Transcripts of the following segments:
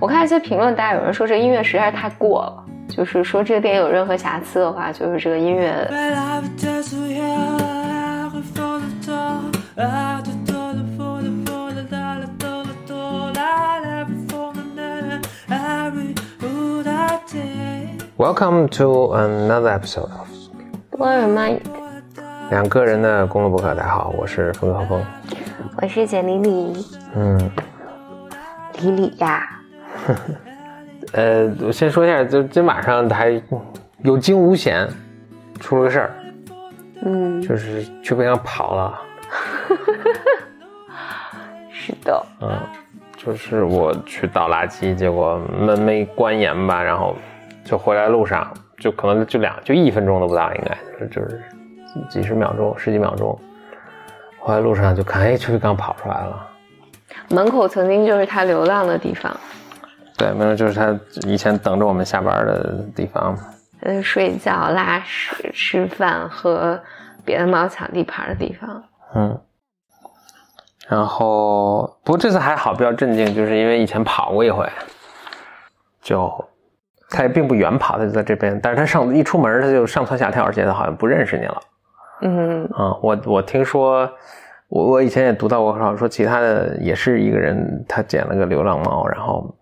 我看一些评论，大家有人说这音乐实在是太过了，就是说这个电影有任何瑕疵的话，就是这个音乐。Welcome to another episode of Blow Your Mind，两个人的公路博客。大家好，我是冯浩峰，我是简丽丽。嗯，李李呀，呃，我先说一下，就今晚上还有惊无险，出了个事儿，嗯，就是去北京跑了。是的，嗯，就是我去倒垃圾，结果门没关严吧，然后就回来路上，就可能就两就一分钟都不到，应该就是几十秒钟、十几秒钟。回来路上就看，哎，邱玉刚跑出来了。门口曾经就是他流浪的地方，对，没有就是他以前等着我们下班的地方。呃，睡觉、拉屎、吃饭和别的猫抢地盘的地方。嗯。然后，不过这次还好，比较镇静，就是因为以前跑过一回，就他也并不远跑，他就在这边。但是他上一出门，他就上蹿下跳，而且他好像不认识你了。嗯啊，我我听说，我我以前也读到过，说其他的也是一个人，他捡了个流浪猫，然后，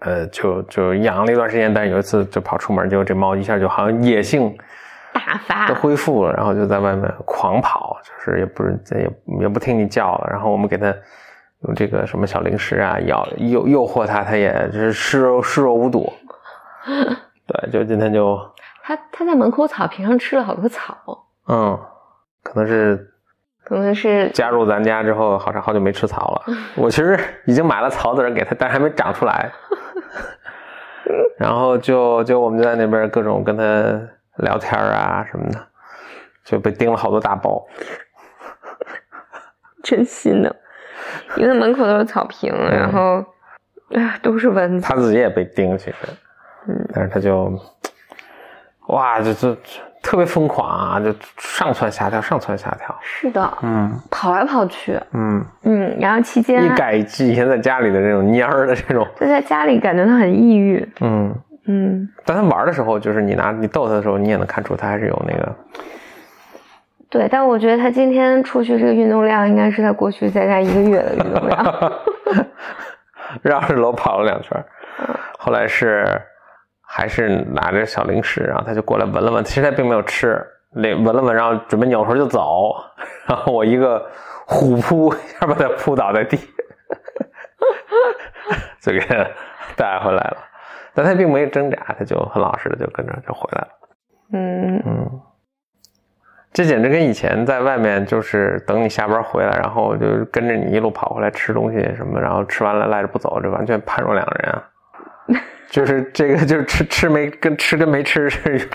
呃，就就养了一段时间，但是有一次就跑出门，结果这猫一下就好像野性大发都恢复了，然后就在外面狂跑，就是也不是也也不听你叫了，然后我们给它用这个什么小零食啊，咬诱诱惑它，它也就是视若视若无睹。对，就今天就它它在门口草坪上吃了好多草，嗯，可能是可能是加入咱家之后，好长好久没吃草了。我其实已经买了草籽儿给它，但还没长出来。然后就就我们就在那边各种跟他聊天啊什么的，就被叮了好多大包。真心的，因为门口都是草坪，然后啊都是蚊子。他自己也被叮，其实，嗯，但是他就，哇，就就特别疯狂啊，就上蹿下跳，上蹿下跳。是的，嗯跑来跑去，嗯，嗯，然后期间一改以前在家里的这种蔫儿的这种，就在家里感觉他很抑郁，嗯。嗯，但他玩的时候，就是你拿你逗他的时候，你也能看出他还是有那个，对。但我觉得他今天出去这个运动量，应该是他过去在家一个月的运动量。绕着楼跑了两圈，后来是还是拿着小零食，然后他就过来闻了闻，其实他并没有吃，那闻了闻，然后准备扭头就走，然后我一个虎扑一下把他扑倒在地，就给他带回来了。但他并没有挣扎，他就很老实的就跟着就回来了。嗯嗯，这简直跟以前在外面就是等你下班回来，然后就跟着你一路跑回来吃东西什么，然后吃完了赖着不走，这完全判若两人啊！就是这个就是吃吃没跟吃跟没吃是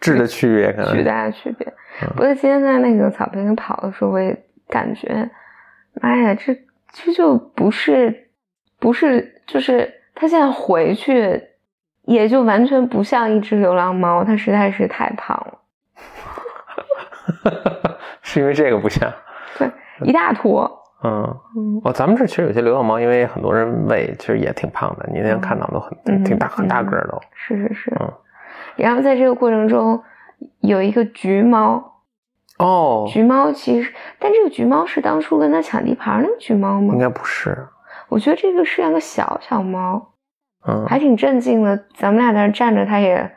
质的区别，可能巨大的区别。不过今天在那个草坪上跑的时候，我也感觉，妈呀，这这就不是不是就是。他现在回去，也就完全不像一只流浪猫，它实在是太胖了。是因为这个不像？对，一大坨。嗯嗯，哦，咱们这其实有些流浪猫，因为很多人喂，其实也挺胖的。你那天看到都很挺大很大个儿都。是是是。嗯。然后在这个过程中，有一个橘猫。哦。橘猫其实，但这个橘猫是当初跟他抢地盘那个橘猫吗？应该不是。我觉得这个是两个小小猫，嗯，还挺镇静的。咱们俩在那站着，它也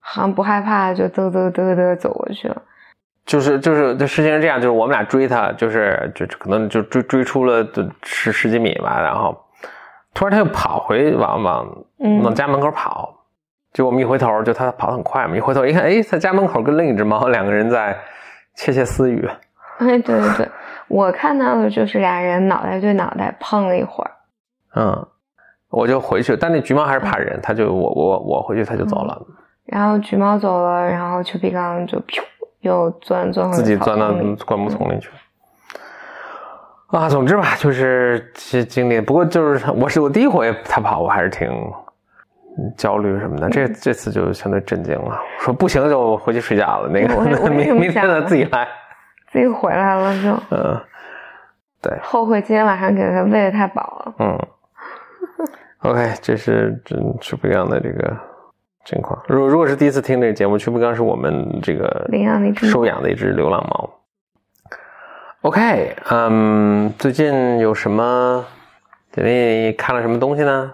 好像不害怕，就嘚嘚嘚嘚走过去了。就是就是这事情是这样，就是我们俩追他，就是就可能就追追出了十十几米吧，然后突然他又跑回往往往家门口跑，就我们一回头，就他跑得很快嘛，一回头一看，哎，在家门口跟另一只猫两个人在窃窃私语。哎，对对对。我看到的就是俩人脑袋对脑袋碰了一会儿，嗯，我就回去，但那橘猫还是怕人，它就我我我回去，它就走了。然后橘猫走了，然后丘比刚就噗又钻钻自己钻到灌木丛里去。啊，总之吧，就是这经历。不过就是我是我第一回他跑，我还是挺焦虑什么的。这这次就相对震惊了，说不行就回去睡觉了。那个 明明天他自己来。自己回来了就，嗯，对，后悔今天晚上给他喂的太饱了。嗯，OK，这是这是不一样的这个情况。如如果是第一次听这个节目，去不刚是我们这个领养的一只收养的一只流浪猫。OK，嗯，最近有什么？你看了什么东西呢？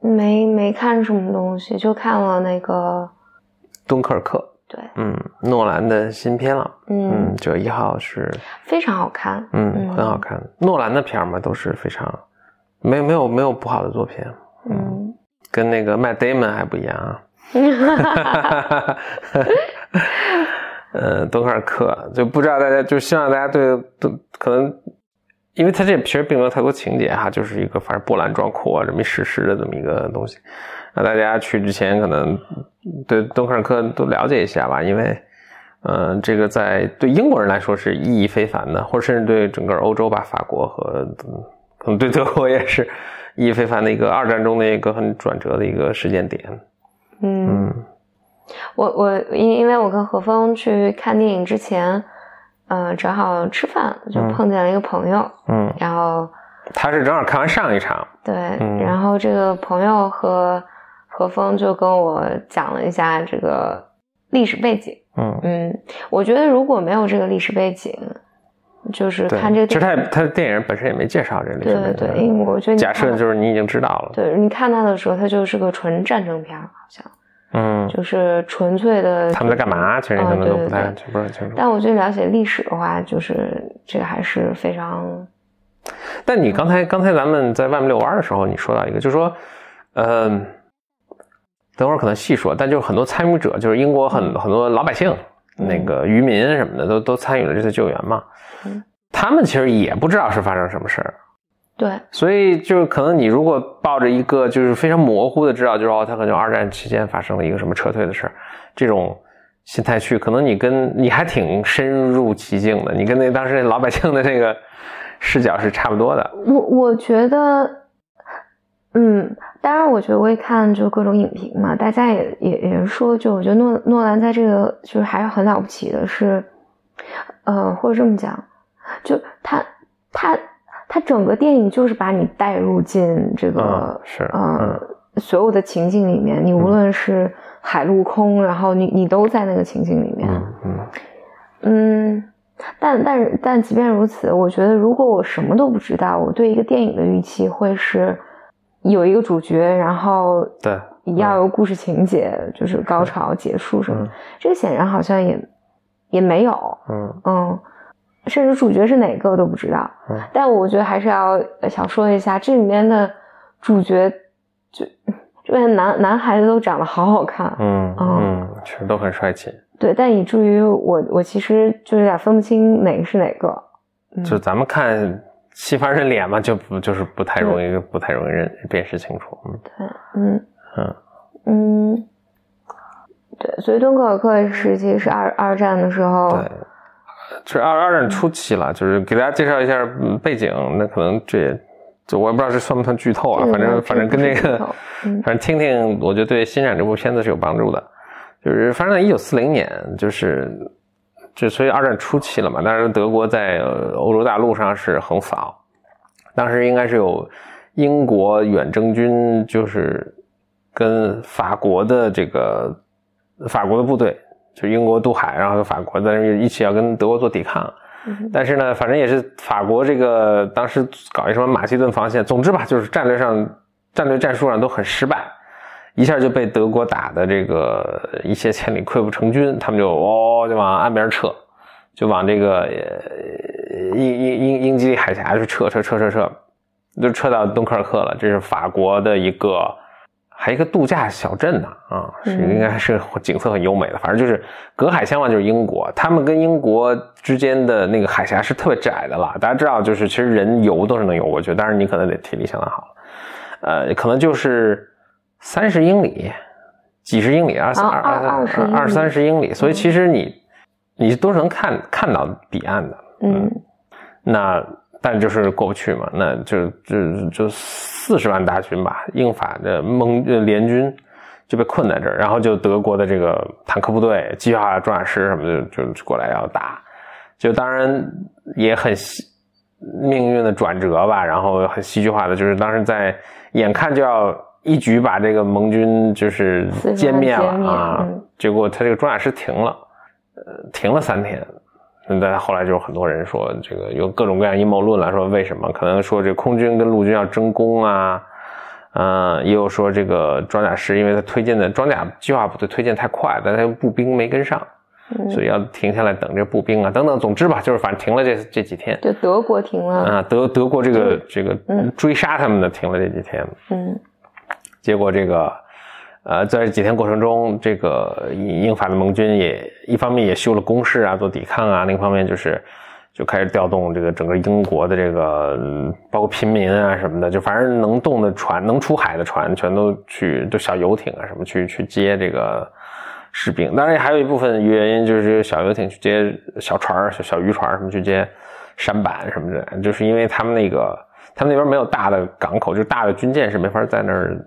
没没看什么东西，就看了那个《敦刻尔克》。对，嗯，诺兰的新片了。嗯嗯，九月一号是非常好看。嗯，很好看。诺兰的片儿嘛，都是非常没有没有没有不好的作品。嗯，跟那个 Matt Damon 还不一样啊。呃，敦刻尔克就不知道大家就希望大家对都可能，因为他这其实并没有太多情节哈，就是一个反正波澜壮阔这么一史诗的这么一个东西，让大家去之前可能对敦刻尔克都了解一下吧，因为嗯，这个在对英国人来说是意义非凡的，或者甚至对整个欧洲吧，法国和可能对德国也是意义非凡的一个二战中的一个很转折的一个时间点。嗯。我我因因为我跟何峰去看电影之前，呃，正好吃饭就碰见了一个朋友，嗯，然后他是正好看完上一场，对，然后这个朋友和何峰就跟我讲了一下这个历史背景，嗯。嗯，我觉得如果没有这个历史背景，就是看这个，其实他他的电影本身也没介绍这个历史背景，对对，因为我觉得假设就是你已经知道了，对，你看他的时候，他就是个纯战争片，好像。嗯，就是纯粹的。他们在干嘛？其实可能都不太不是很清楚。但我觉得了解历史的话，就是这个还是非常。但你刚才刚才咱们在外面遛弯的时候，你说到一个，就是说，嗯，等会儿可能细说，但就是很多参与者，就是英国很很多老百姓，那个渔民什么的，都都参与了这次救援嘛。嗯。他们其实也不知道是发生什么事儿。对，所以就是可能你如果抱着一个就是非常模糊的知道，就是哦，他可能二战期间发生了一个什么撤退的事儿，这种心态去，可能你跟你还挺深入其境的，你跟那当时那老百姓的这个视角是差不多的。我我觉得，嗯，当然，我觉得我也看就各种影评嘛，大家也也也是说，就我觉得诺诺兰在这个就是还是很了不起的，是，呃，或者这么讲，就他他。他整个电影就是把你带入进这个是呃所有的情境里面，你无论是海陆空，然后你你都在那个情境里面。嗯嗯，但但但即便如此，我觉得如果我什么都不知道，我对一个电影的预期会是有一个主角，然后对要有故事情节，就是高潮结束什么，这个显然好像也也没有。嗯嗯。甚至主角是哪个都不知道，但我觉得还是要想说一下，这里面的主角就这边男男孩子都长得好好看，嗯嗯，确实都很帅气。对，但以至于我我其实就有点分不清哪个是哪个。就咱们看西方人脸嘛，就不就是不太容易不太容易认辨识清楚。嗯，对，嗯嗯嗯，对，所以敦刻尔克时期是二二战的时候。对。就是二二战初期了，就是给大家介绍一下背景。那可能这，就我也不知道这算不算剧透啊。反正反正跟那个，反正听听，我觉得对欣赏这部片子是有帮助的。就是发生在一九四零年，就是就所以二战初期了嘛。当然德国在欧洲大陆上是横扫，当时应该是有英国远征军，就是跟法国的这个法国的部队。就英国渡海，然后法国在那一起要跟德国做抵抗，但是呢，反正也是法国这个当时搞一什么马其顿防线，总之吧，就是战略上、战略战术上都很失败，一下就被德国打的这个一泻千里、溃不成军，他们就哦就往岸边撤，就往这个英英英英吉利海峡去撤撤撤撤撤，就撤到敦刻尔克了。这是法国的一个。还一个度假小镇呢，啊，是应该是景色很优美的。反正就是隔海相望就是英国，他们跟英国之间的那个海峡是特别窄的了。大家知道，就是其实人游都是能游过去，但是你可能得体力相当好，呃，可能就是三十英里、几十英里、二三二二二三十英里，所以其实你你都是能看看到彼岸的。嗯，那。但就是过不去嘛，那就就就四十万大军吧，英法的盟联军就被困在这儿，然后就德国的这个坦克部队、机械化装甲师什么的就就过来要打，就当然也很命运的转折吧，然后很戏剧化的，就是当时在眼看就要一举把这个盟军就是歼灭了啊，结果他这个装甲师停了，呃，停了三天。但后来就有很多人说，这个有各种各样阴谋论了，说为什么？可能说这空军跟陆军要争功啊，嗯，也有说这个装甲师，因为他推进的装甲计划部队推进太快，但他步兵没跟上。所以要停下来等这步兵啊，等等，总之吧，就是反正停了这这几天。对，德国停了啊，德德国这个这个追杀他们的停了这几天。嗯，结果这个呃，在这几天过程中，这个英法的盟军也一方面也修了工事啊，做抵抗啊，另一方面就是就开始调动这个整个英国的这个包括平民啊什么的，就反正能动的船、能出海的船，全都去，就小游艇啊什么去去接这个。士兵，当然还有一部分原因就是小游艇去接小船小小渔船什么去接舢板什么的，就是因为他们那个他们那边没有大的港口，就大的军舰是没法在那儿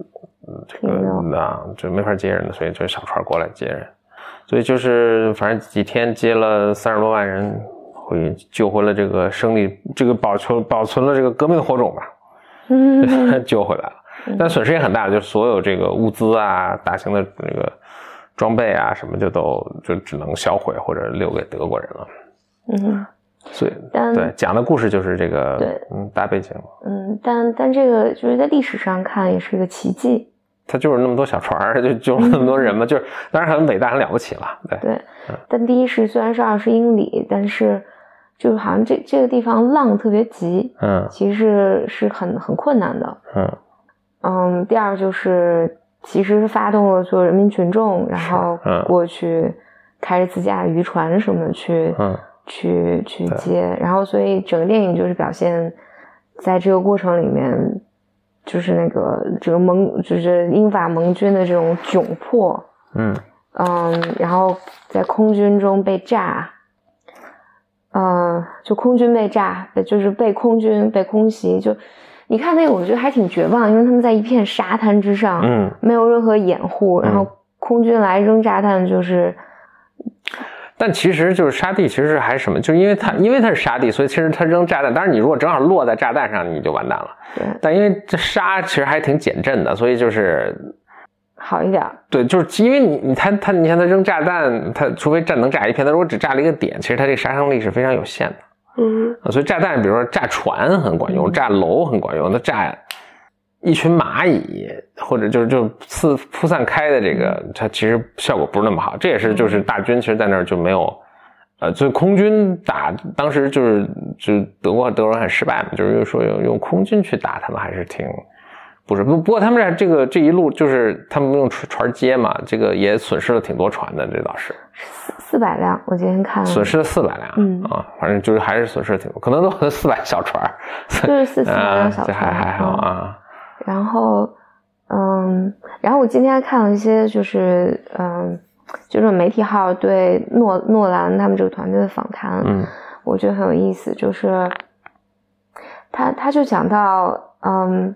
这个啊，就没法接人的，所以就小船过来接人。所以就是反正几天接了三十多万人，回救回了这个胜利，这个保存保存了这个革命火种吧，嗯，救回来了。但损失也很大，就是所有这个物资啊，大型的那个。装备啊，什么就都就只能销毁或者留给德国人了。嗯，所以对讲的故事就是这个对嗯大背景。嗯，但但这个就是在历史上看也是一个奇迹。它就是那么多小船就救了 那么多人嘛，就是当然很伟大很了不起了。对对，但第一是虽然是二十英里，但是就是好像这这个地方浪特别急，嗯，其实是很很困难的。嗯嗯，第二就是。其实是发动了所有人民群众，然后过去开着自家的渔船什么的去去去接，然后所以整个电影就是表现在这个过程里面，就是那个这个盟就是英法盟军的这种窘迫，嗯嗯，然后在空军中被炸，嗯，就空军被炸，就是被空军被空袭就。你看那个，我觉得还挺绝望，因为他们在一片沙滩之上，嗯，没有任何掩护，然后空军来扔炸弹，就是。但其实就是沙地，其实还是什么？就是因为它因为它是沙地，所以其实它扔炸弹。当然，你如果正好落在炸弹上，你就完蛋了。对。但因为这沙其实还挺减震的，所以就是好一点。对，就是因为你你它它你看它扔炸弹，它除非炸能炸一片，它如果只炸了一个点，其实它这杀伤力是非常有限的。嗯，所以炸弹，比如说炸船很管用，炸楼很管用，那炸一群蚂蚁或者就是就四铺散开的这个，它其实效果不是那么好。这也是就是大军其实在那儿就没有，呃，所以空军打当时就是就德国德国人很失败嘛，就是说用用空军去打他们还是挺不是不不过他们这这个这一路就是他们用船船接嘛，这个也损失了挺多船的，这倒是。四四百辆，我今天看了，损失了四百辆，嗯啊，反正就是还是损失了挺多，可能都四百小船，就是四四百辆 小船，这还还好啊。然后，嗯，然后我今天看了一些，就是嗯，就是媒体号对诺诺兰他们这个团队的访谈，嗯，我觉得很有意思，就是他他就讲到，嗯，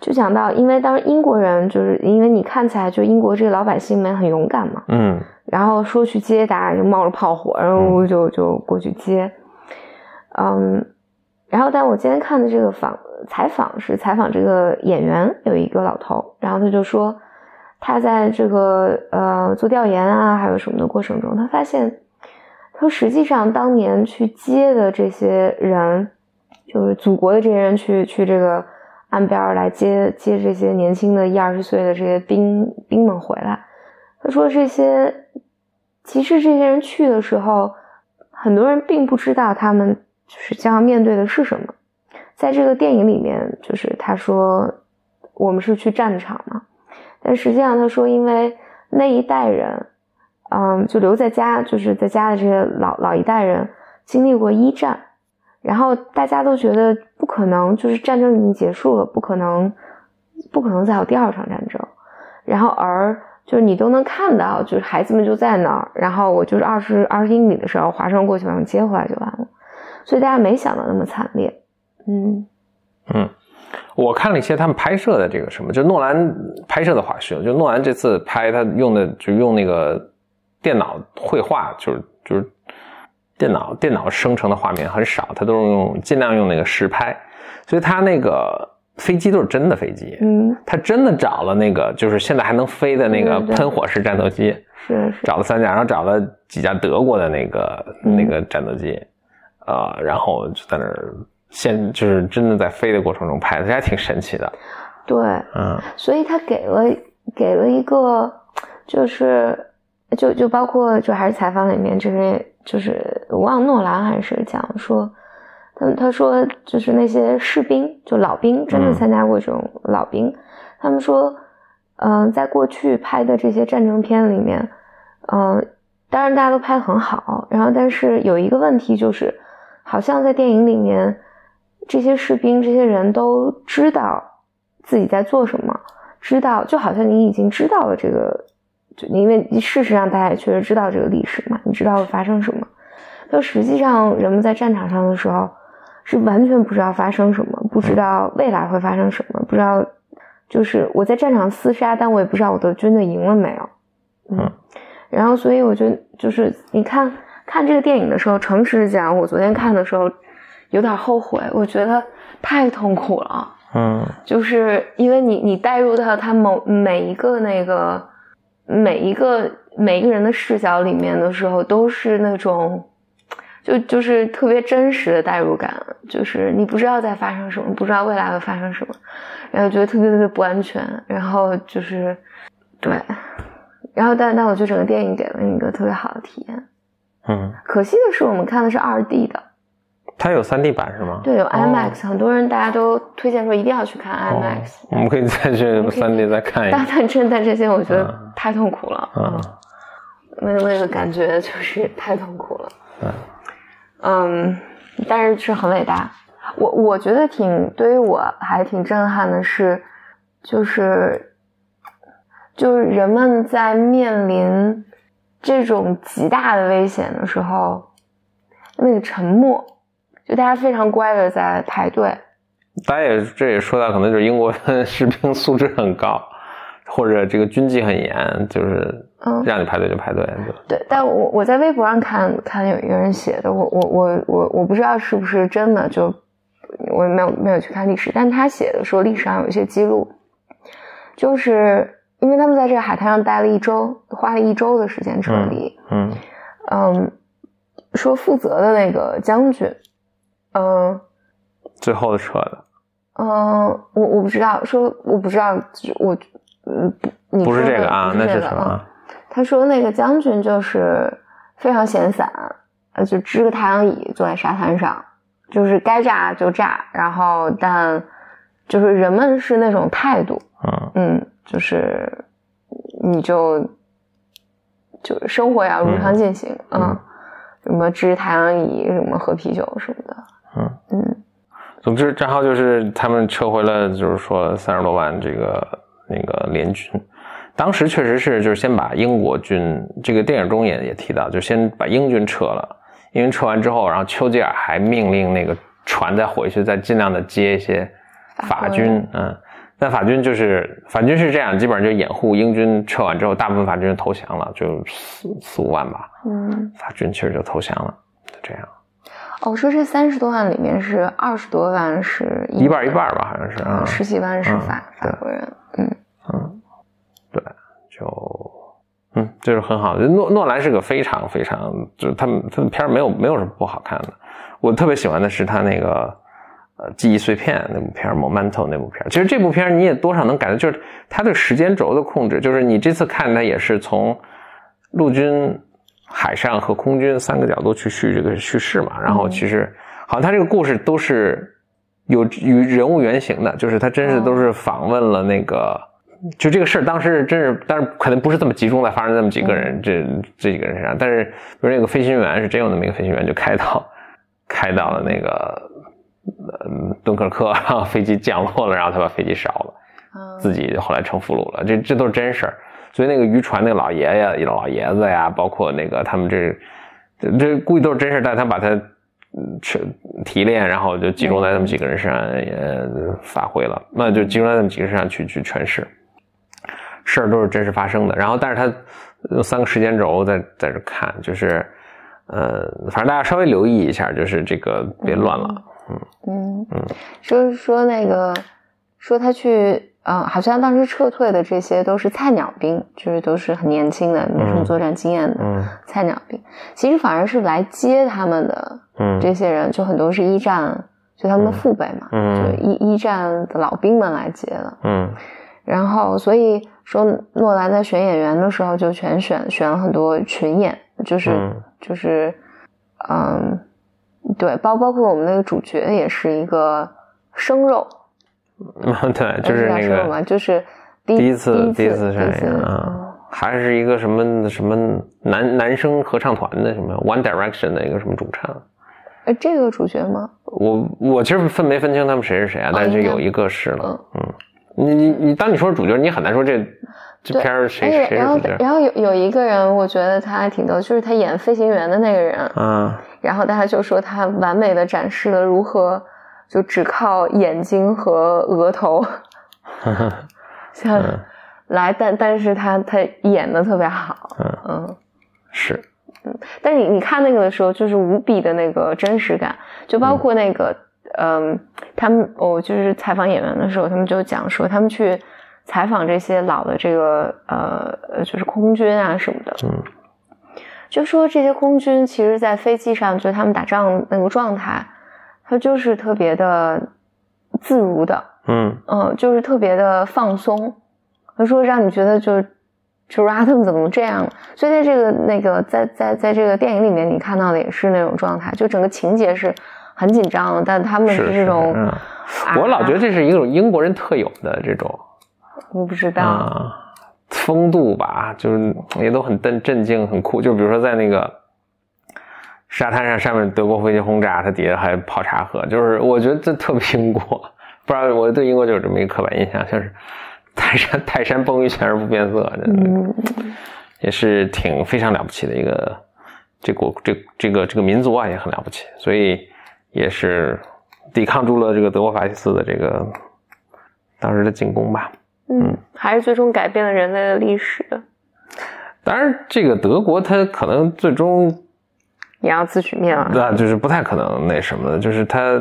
就讲到，因为当时英国人就是因为你看起来就英国这个老百姓们很勇敢嘛，嗯。然后说去接，大家就冒着炮火，然后就就过去接，嗯，然后但我今天看的这个访采访是采访这个演员，有一个老头，然后他就说，他在这个呃做调研啊，还有什么的过程中，他发现，他说实际上当年去接的这些人，就是祖国的这些人去去这个岸边来接接这些年轻的一二十岁的这些兵兵们回来。他说：“这些其实这些人去的时候，很多人并不知道他们就是将要面对的是什么。在这个电影里面，就是他说我们是去战场嘛，但实际上他说，因为那一代人，嗯，就留在家，就是在家的这些老老一代人经历过一战，然后大家都觉得不可能，就是战争已经结束了，不可能，不可能再有第二场战争，然后而。”就是你都能看到，就是孩子们就在那儿，然后我就是二十二十英里的时候划船过去把他们接回来就完了，所以大家没想到那么惨烈。嗯。嗯，我看了一些他们拍摄的这个什么，就诺兰拍摄的花絮，就诺兰这次拍他用的就用那个电脑绘画，就是就是电脑电脑生成的画面很少，他都是用尽量用那个实拍，所以他那个飞机都是真的飞机。嗯，他真的找了那个就是现在还能飞的那个喷火式战斗机，是是，找了三架，然后找了几架德国的那个、嗯。那个战斗机，呃，然后就在那儿现就是真的在飞的过程中拍的，这还挺神奇的。对，嗯。所以他给了给了一个，就是就就包括就还是采访里面，就是就是我忘诺兰还是讲说，他他说就是那些士兵，就老兵，真的嗯。参加过这种老兵，他们说，嗯、在过去拍的这些战争片里面，嗯、当然大家都拍得很好，然后但是有一个问题就是，好像在电影里面，这些士兵这些人都知道自己在做什么，知道就好像你已经知道了这个，就因为事实上大家也确实知道这个历史嘛，你知道会发生什么，但实际上人们在战场上的时候是完全不知道发生什么，不知道未来会发生什么，不知道就是我在战场厮杀，但我也不知道我的军队赢了没有，嗯，然后所以我觉得就是你看看这个电影的时候，诚实讲，我昨天看的时候有点后悔，我觉得太痛苦了。嗯就是因为你你带入到他某每一个那个每一个每一个人的视角里面的时候，都是那种就就是特别真实的代入感，就是你不知道在发生什么，不知道未来会发生什么，然后觉得特别特别不安全，然后就是对，然后但但我觉得整个电影给了你一个特别好的体验，嗯，可惜的是我们看的是二 D 的，它有三 D 版是吗？对，有哦。IMAX，、很多人大家都推荐说一定要去看哦。IMAX，、我们可以再去三 D 再看一但下。但真但这些我觉得嗯。太痛苦了，嗯。那那个感觉就是太痛苦了，嗯。嗯，但是是很伟大。我我觉得挺对于我还挺震撼的是，就是就是人们在面临这种极大的危险的时候，那个沉默，就大家非常乖的在排队，大家也这也说到，可能就是英国的士兵素质很高，或者这个军纪很严，就是嗯，让你排队就排队。就对，但我我在微博上看看有一个人写的，我我我我我不知道是不是真的，就我也没有没有去看历史，但他写的说历史上有一些记录，就是因为他们在这个海滩上待了一周，花了一周的时间撤离，嗯嗯，说负责的那个将军，嗯最后的撤的。嗯，我我不知道，说我不知道，就我嗯不，你不是这个啊，那是什么啊？他说那个将军就是非常闲散，呃，就支个太阳椅坐在沙滩上，就是该炸就炸，然后但就是人们是那种态度，嗯。嗯，就是你就就是生活要如常进行，嗯嗯，什么支太阳椅，什么喝啤酒什么的，嗯嗯总之，正好就是他们撤回了，就是说三十多万这个那个联军。当时确实是就是先把英国军，这个电影中也也提到，就先把英军撤了。英军撤完之后，然后丘吉尔还命令那个船再回去，再尽量的接一些法军，嗯。但法军就是法军是这样，基本上就掩护英军撤完之后，大部分法军就投降了，就四四五万吧，嗯，法军其实就投降了，就这样，哦，说这三十多万里面是二十多万是一半一半吧，好像是啊，十几万是嗯法、对法国人，嗯嗯，对，就嗯，就是很好。诺诺兰是个非常非常，就是他们他的片儿没有没有什么不好看的。我特别喜欢的是他那个呃记忆碎片那部片儿《Momento》那部片儿。其实这部片儿你也多少能感觉，就是它对时间轴的控制，就是你这次看它也是从陆军、海上和空军三个角度去叙这个叙事嘛。然后其实好像他这个故事都是有与人物原型的，就是他真是都是访问了那个。就这个事儿，当时真是，但是可能不是这么集中在发生那么几个人，这这几个人身上。但是，比如那个飞行员是真有那么一个飞行员，就开到开到了那个呃 敦刻尔克，然后飞机降落了，然后他把飞机烧了，嗯自己后来成俘虏了。这这都是真事儿。所以那个渔船那个老爷爷、老爷子呀，包括那个他们这这这估计都是真事儿，但他把他嗯去提炼，然后就集中在他们几个人身上也发挥了，那就集中在他们几个人身上去去诠释。事儿都是真实发生的，然后但是他用三个时间轴在在这看，就是呃，反正大家稍微留意一下，就是这个别乱了。嗯。嗯。嗯，说说那个，说他去，呃，好像当时撤退的这些都是菜鸟兵，就是都是很年轻的，没什么作战经验的菜鸟兵。其实反而是来接他们的，这些人就很多是一战，就他们的父辈嘛，就一一战的老兵们来接的。嗯，然后所以说诺兰在选演员的时候就全选选了很多群演，就是就是，嗯。对，包包括我们那个主角也是一个生肉，嗯对，就是那个，就是第一次第一次啊，还是一个什么什么男男生合唱团的什么 One Direction 的一个什么主唱，哎，这个主角吗？我我其实分没分清他们谁是谁啊，但是有一个是了，嗯，你你你，当你说主角，你很难说这这片儿谁谁然后然后有有一个人，我觉得他还挺逗，就是他演飞行员的那个人，嗯。然后大家就说他完美的展示了如何就只靠眼睛和额头，像来，但但是他他演的特别好，嗯，是，嗯，但你你看那个的时候，就是无比的那个真实感，就包括那个，嗯，他们我就是采访演员的时候，他们就讲说他们去采访这些老的这个呃就是空军啊什么的，嗯。就说这些空军，其实，在飞机上，就他们打仗那个状态，他就是特别的自如的，嗯嗯，就是特别的放松。他说，让你觉得就就阿特姆怎么这样？所以在这个那个在在在这个电影里面，你看到的也是那种状态，就整个情节是很紧张的，但他们是这种。我老觉得这是一种英国人特有的这种，我不知道。风度吧，就是也都很震震惊，很酷。就比如说在那个沙滩上，上面德国飞机轰炸，它底下还泡茶喝，就是我觉得这特别英国。不知道我对英国就有这么一个刻板印象，像是泰山泰山崩于前而不变色，嗯，也是挺非常了不起的一个这国这这个这个民族啊，也很了不起，所以也是抵抗住了这个德国法西斯的这个当时的进攻吧。嗯，还是最终改变了人类的历史。当然，这个德国它可能最终也要自取灭亡，对，就是不太可能那什么的，就是他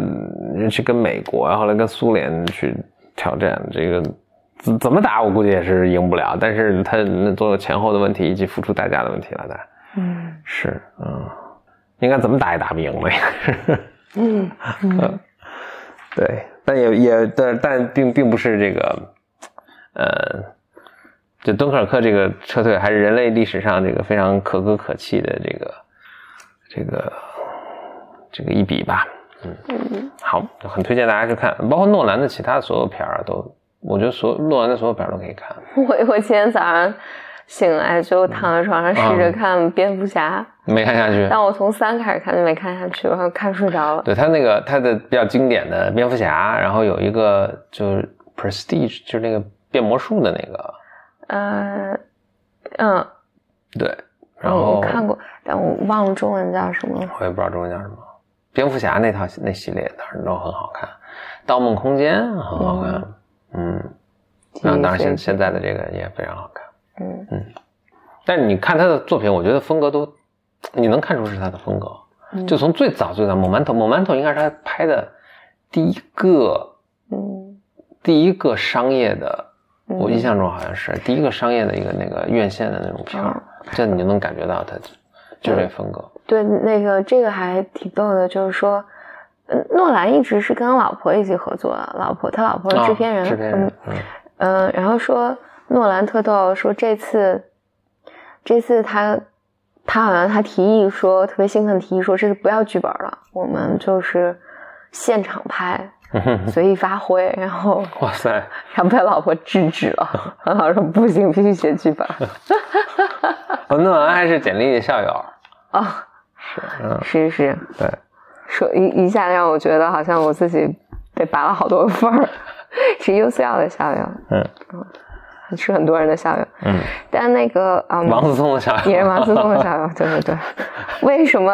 去跟美国，后来跟苏联去挑战，这个怎怎么打，我估计也是赢不了。但是他那都有前后的问题以及付出代价的问题了的。嗯，是，嗯，应该怎么打也打不赢了，嗯嗯，对，但也也但但并并不是这个。呃，就敦刻尔克这个撤退，还是人类历史上这个非常可歌可泣的这个这个这个一笔吧。嗯，好，很推荐大家去看，包括诺兰的其他所有片儿都，我觉得所诺兰的所有片儿都可以看。我我今天早上醒来就躺在床上试着看蝙蝠侠，没看下去。但我从三开始看就没看下去，然后看睡着了。对他那个他的比较经典的蝙蝠侠，然后有一个就是 Prestige，就是那个。变魔术的那个，呃，嗯，对，然后我看过，但我忘了中文叫什么了。我也不知道中文叫什么。蝙蝠侠那套那系列当然都很好看，《盗梦空间》很好看，嗯，然后当然现现在的这个也非常好看，嗯嗯。但是你看他的作品，我觉得风格都，你能看出是他的风格，就从最早最早《猛馒头》，《猛馒头》应该是他拍的第一个，嗯，第一个商业的。我印象中好像是第一个商业的一个那个院线的那种片儿，这你就能感觉到它就这风格。对，那个这个还挺逗的，就是说，诺兰一直是跟老婆一起合作的，老婆他老婆是制片人，制片人，嗯嗯，然后说诺兰特逗，说这次这次他他好像他提议说特别兴奋提议说这次不要剧本了，我们就是现场拍。随意发挥，然后哇塞，然后被老婆制止了。他老说不行，必须写剧本。我弄完还是简历的校友啊，是，是是，对，说一一下让我觉得好像我自己被拔了好多分儿，是 UCL 的校友，嗯嗯。是很多人的校友，嗯，但那个啊，王思聪的校友也是王思聪的校友，对对对。为什么？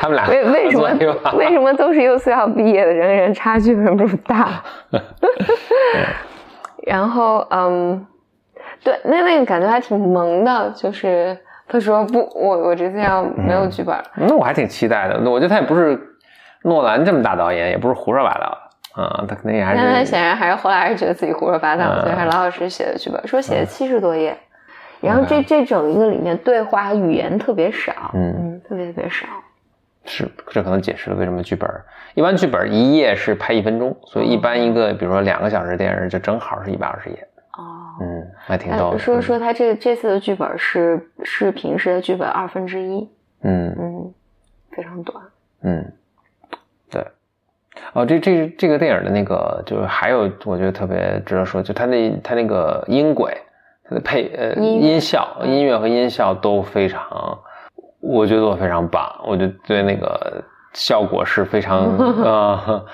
他们俩为为什么为什么都是优四校毕业的，人人差距这么大？然后嗯，对，那那个感觉还挺萌的，就是他说不，我我这次要没有剧本。那我还挺期待的。我觉得他也不是诺兰这么大导演，也不是胡说八道的啊。他肯定还是。但他显然还是后来还是觉得自己胡说八道，所以还是老老实实写的剧本。说写了七十多页，然后这这整一个里面对话语言特别少，嗯嗯，特别特别少。是，这可能解释了为什么剧本一般剧本一页是拍一分钟，所以一般一个比如说两个小时电影就正好是一百二十页。哦，嗯，还挺逗。说说他这这次的剧本是是平时的剧本二分之一。嗯嗯，非常短。嗯，对。哦，这这这个电影的那个就是还有我觉得特别值得说，就他那他那个音轨，他的配呃音效、音乐和音效都非常，我觉得我非常棒。我觉得对那个效果是非常 呃。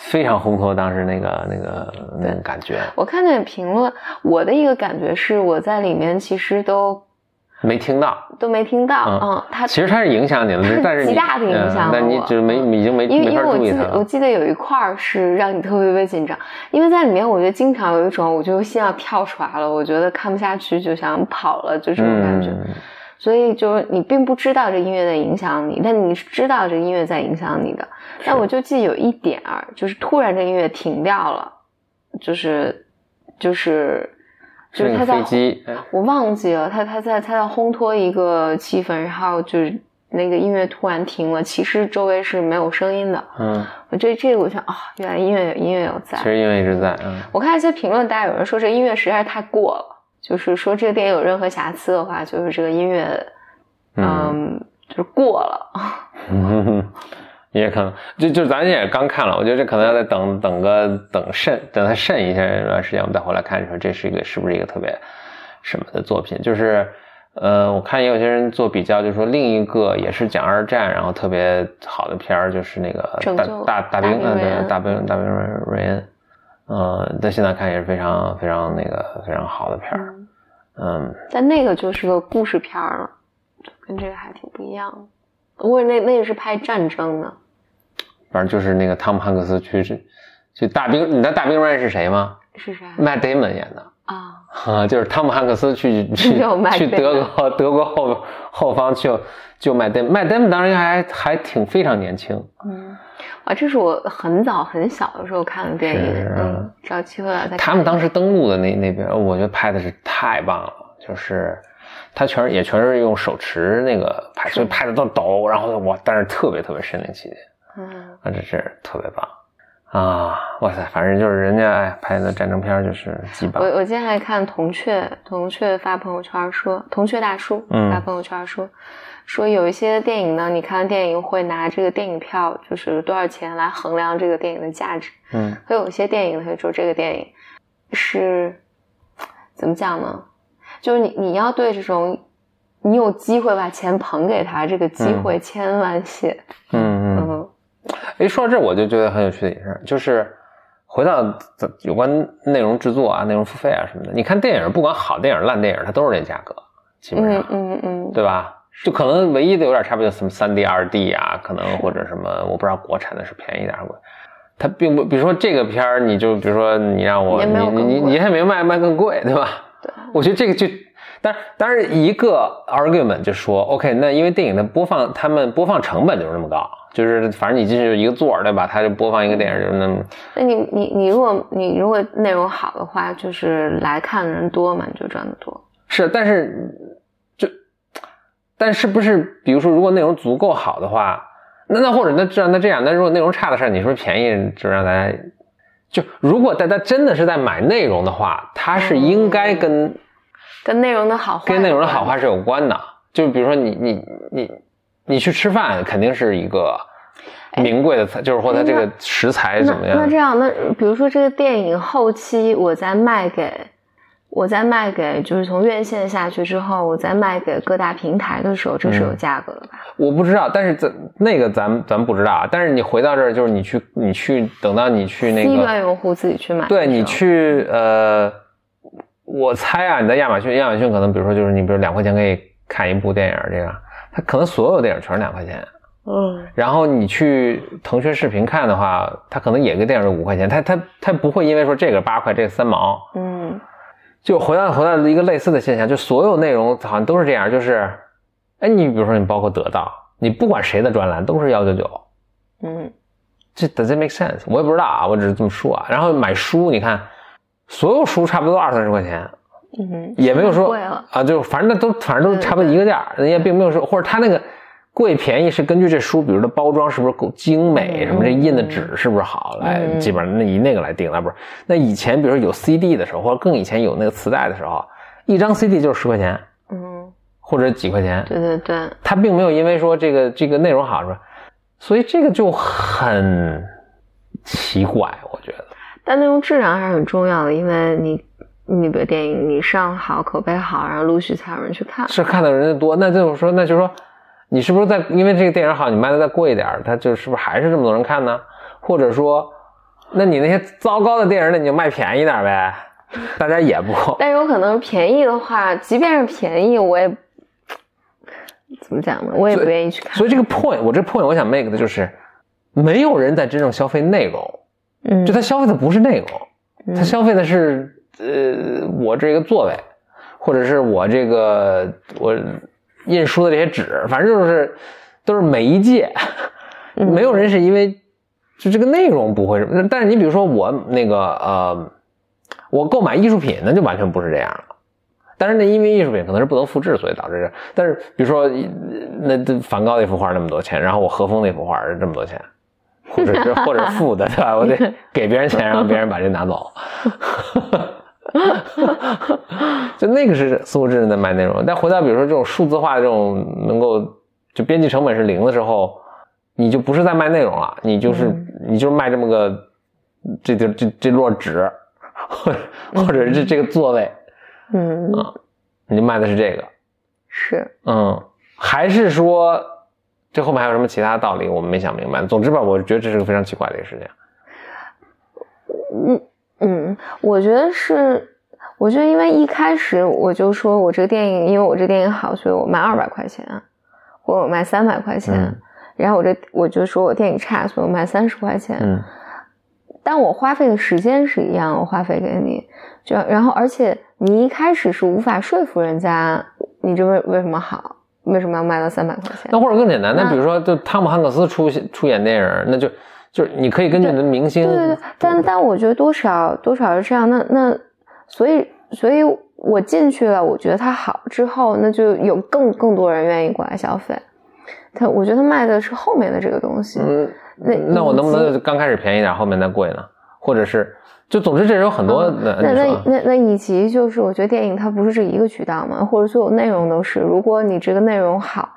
非常烘托当时那个那个那种感觉。我看见评论，我的一个感觉是，我在里面其实都没听到，都没听到。嗯，他其实他是影响你了，但是 极大的影响。但你只是没已经没没法注意他我记得有一块是让你特别特别紧张，因为在里面，我觉得经常有一种我就心要跳出来了，我觉得看不下去就想跑了，就这种感觉。所以就是你并不知道这音乐在影响你，但你是知道这音乐在影响你的。但我就记得有一点儿，就是突然这音乐停掉了，就是就是就是他在我忘记了，他他在他在烘托一个气氛，然后就是那个音乐突然停了，其实周围是没有声音的。嗯，我这这个我想啊，原来音乐有音乐有在，其实音乐一直在。嗯，我看一些评论，大家有人说这音乐实在是太过了。就是说，这个电影有任何瑕疵的话，就是这个音乐，嗯，就是过了。也可能，就就咱也刚看了，我觉得这可能要再等等个等渗，等它渗一下一段时间，我们再回来看，说这是一个是不是一个特别什么的作品？就是，呃，我看也有些人做比较，就是说另一个也是讲二战，然后特别好的片儿，就是那个大大大兵，大兵大兵瑞恩。嗯，在现在看也是非常非常那个非常好的片儿，嗯，但那个就是个故事片儿了，跟这个还挺不一样的。不过那那个是拍战争的，反正就是那个汤姆汉克斯去去去大兵，你知道大兵瑞恩是谁吗？是谁？Matt Damon 演的啊，就是汤姆汉克斯去 去去德国德国后后方去救 Matt Damon，Matt Damon 当时还还挺非常年轻，嗯。啊，这是我很早很小的时候看的电影，嗯，找机会了再。他们当时登陆的那那边，我觉得拍的是太棒了，就是他全也全是用手持那个拍，所以拍的都抖，然后哇，但是特别特别身临其境，嗯，啊，这是特别棒啊，哇塞，反正就是人家哎拍的战争片就是。我我今天还看铜雀，铜雀发朋友圈说，铜雀大叔发朋友圈说。说有一些电影呢，你看电影会拿这个电影票，就是多少钱来衡量这个电影的价值。嗯，会有一些电影会说这个电影是怎么讲呢？就是你你要对这种你有机会把钱捧给他，这个机会千万谢。嗯嗯。哎，说到这我就觉得很有趣的一件事，就是回到有关内容制作啊、内容付费啊什么的。你看电影，不管好电影、烂电影，它都是这价格，基本上，嗯嗯，对吧？就可能唯一的有点差别，就什么三 D、二 D 啊，可能或者什么，我不知道国产的是便宜点贵。它并不，比如说这个片儿，你就比如说你让我，你你你你还没卖卖更贵，对吧？对，我觉得这个就，但当然一个 argument 就说，OK，那因为电影的播放，他们播放成本就是那么高，就是反正你进去一个座儿对吧？他就播放一个电影就那么。那你你你如果你如果内容好的话，就是来看的人多嘛，你就赚的多。是，但是就。但是不是，比如说，如果内容足够好的话，那那或者那这样那这样，那如果内容差的事儿，你说便宜就让大家，就如果大家真的是在买内容的话，他是应该跟跟内容的好坏跟内容的好坏是有关的。就比如说你你你你去吃饭，肯定是一个名贵的菜，就是或者这个食材怎么样？那这样，那比如说这个电影后期我再卖给。我再卖给，就是从院线下去之后，我再卖给各大平台的时候，这是有价格的吧？我不知道，但是咱那个咱咱不知道。但是你回到这儿，就是你去你去等到你去那个低端用户自己去买，对你去呃，我猜啊，你在亚马逊，亚马逊可能比如说就是你比如两块钱可以看一部电影，这样，它可能所有电影全是两块钱，嗯，然后你去腾讯视频看的话，它可能也个电影五块钱，它它它不会因为说这个八块，这个三毛，嗯。就回到回到一个类似的现象，就所有内容好像都是这样，就是，哎，你比如说你包括得到，你不管谁的专栏都是幺九九，嗯，这 does it make sense？我也不知道啊，我只是这么说啊。然后买书，你看，所有书差不多都二三十块钱，嗯，也没有说贵啊，就反正那都反正都差不多一个价，人家并没有说，或者他那个。贵便宜是根据这书，比如说包装是不是够精美，什么这印的纸是不是好，来基本上那以那个来定。那不是那以前，比如说有 CD 的时候，或者更以前有那个磁带的时候，一张 CD 就是十块钱，嗯，或者几块钱。对对对，他并没有因为说这个这个内容好是吧？所以这个就很奇怪，我觉得。但内容质量还是很重要的，因为你你的电影你上好，口碑好，然后陆续才有人去看。是看的人多，那就是说，那就是说。你是不是在因为这个电影好，你卖的再贵一点，它就是不是还是这么多人看呢？或者说，那你那些糟糕的电影，那你就卖便宜点呗，大家也不。但有可能便宜的话，即便是便宜，我也怎么讲呢？我也不愿意去看。所以这个 point，我这 point 我想 make 的就是，没有人在真正消费内容，嗯，就他消费的不是内容，他消费的是呃我这个座位，或者是我这个我。印书的这些纸，反正就是都是媒介，没有人是因为就这个内容不会。但是你比如说我那个呃，我购买艺术品，那就完全不是这样了。但是那因为艺术品可能是不能复制，所以导致这。但是比如说那梵高那幅画那么多钱，然后我和风那幅画是这么多钱，或者是或者负的，对吧？我得给别人钱，让别人把这拿走。就那个是似乎真正在卖内容，但回到比如说这种数字化的这种能够就编辑成本是零的时候，你就不是在卖内容了，你就是你就是卖这么个这这这这摞纸，或 者或者是这个座位，嗯。啊，你就卖的是这个，是。嗯，还是说这后面还有什么其他道理我们没想明白？总之吧，我觉得这是个非常奇怪的一个事情。嗯。嗯，我觉得是，我觉得因为一开始我就说我这个电影，因为我这电影好，所以我卖二百块钱，或者我卖三百块钱，然后我这我就说我电影差，所以我卖三十块钱。嗯，但我花费的时间是一样，我花费给你，就然后而且你一开始是无法说服人家，你这为为什么好，为什么要卖到三百块钱？那或者更简单，那比如说就汤姆汉克斯出出演电影，那就。就是你可以根据你的明星，对对对，但但我觉得多少多少是这样，那那所以所以我进去了，我觉得它好之后，那就有更更多人愿意过来消费。他我觉得他卖的是后面的这个东西，嗯，那那我能不能刚开始便宜点，后面再贵呢？或者是就总之这有很多那那那那以及就是我觉得电影它不是这一个渠道嘛，或者所有内容都是，如果你这个内容好，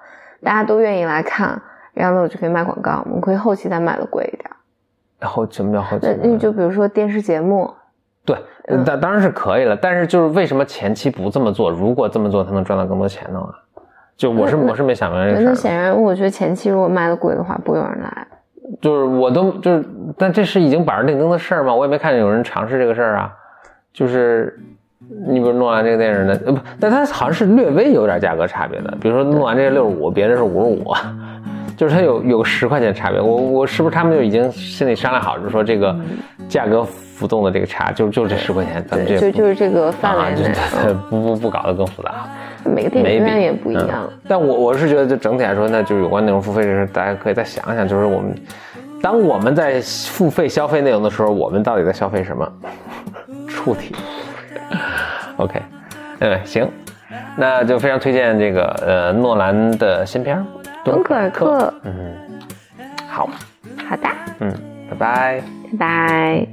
大家都愿意来看。然后呢，我就可以卖广告，我们可以后期再卖的贵一点。然后什么叫后期？那就比如说电视节目，对，当当然是可以了。但是就是为什么前期不这么做？如果这么做，他能赚到更多钱的话，就我是我是没想明白这事。那显然，我觉得前期如果卖的贵的话，不会有人来。就是我都就是，但这是已经板上钉钉的事儿吗？我也没看见有人尝试这个事儿啊。就是你比如诺兰这个电影的，呃不，但它好像是略微有点价格差别的。比如说诺兰这个六十五，别人是五十五。就是它有有十块钱差别，我我是不是他们就已经心里商量好，就是说这个价格浮动的这个差，就就这十块钱，咱们这就就是这个范围内，不不不搞得更复杂。每个电影院也不一样。但我我是觉得，就整体来说，那就是有关内容付费这事，大家可以再想想，就是我们当我们在付费消费内容的时候，我们到底在消费什么？触体。OK，嗯，行，那就非常推荐这个呃诺兰的新片《本可尔特》。嗯，好，好的，嗯，拜拜，拜拜。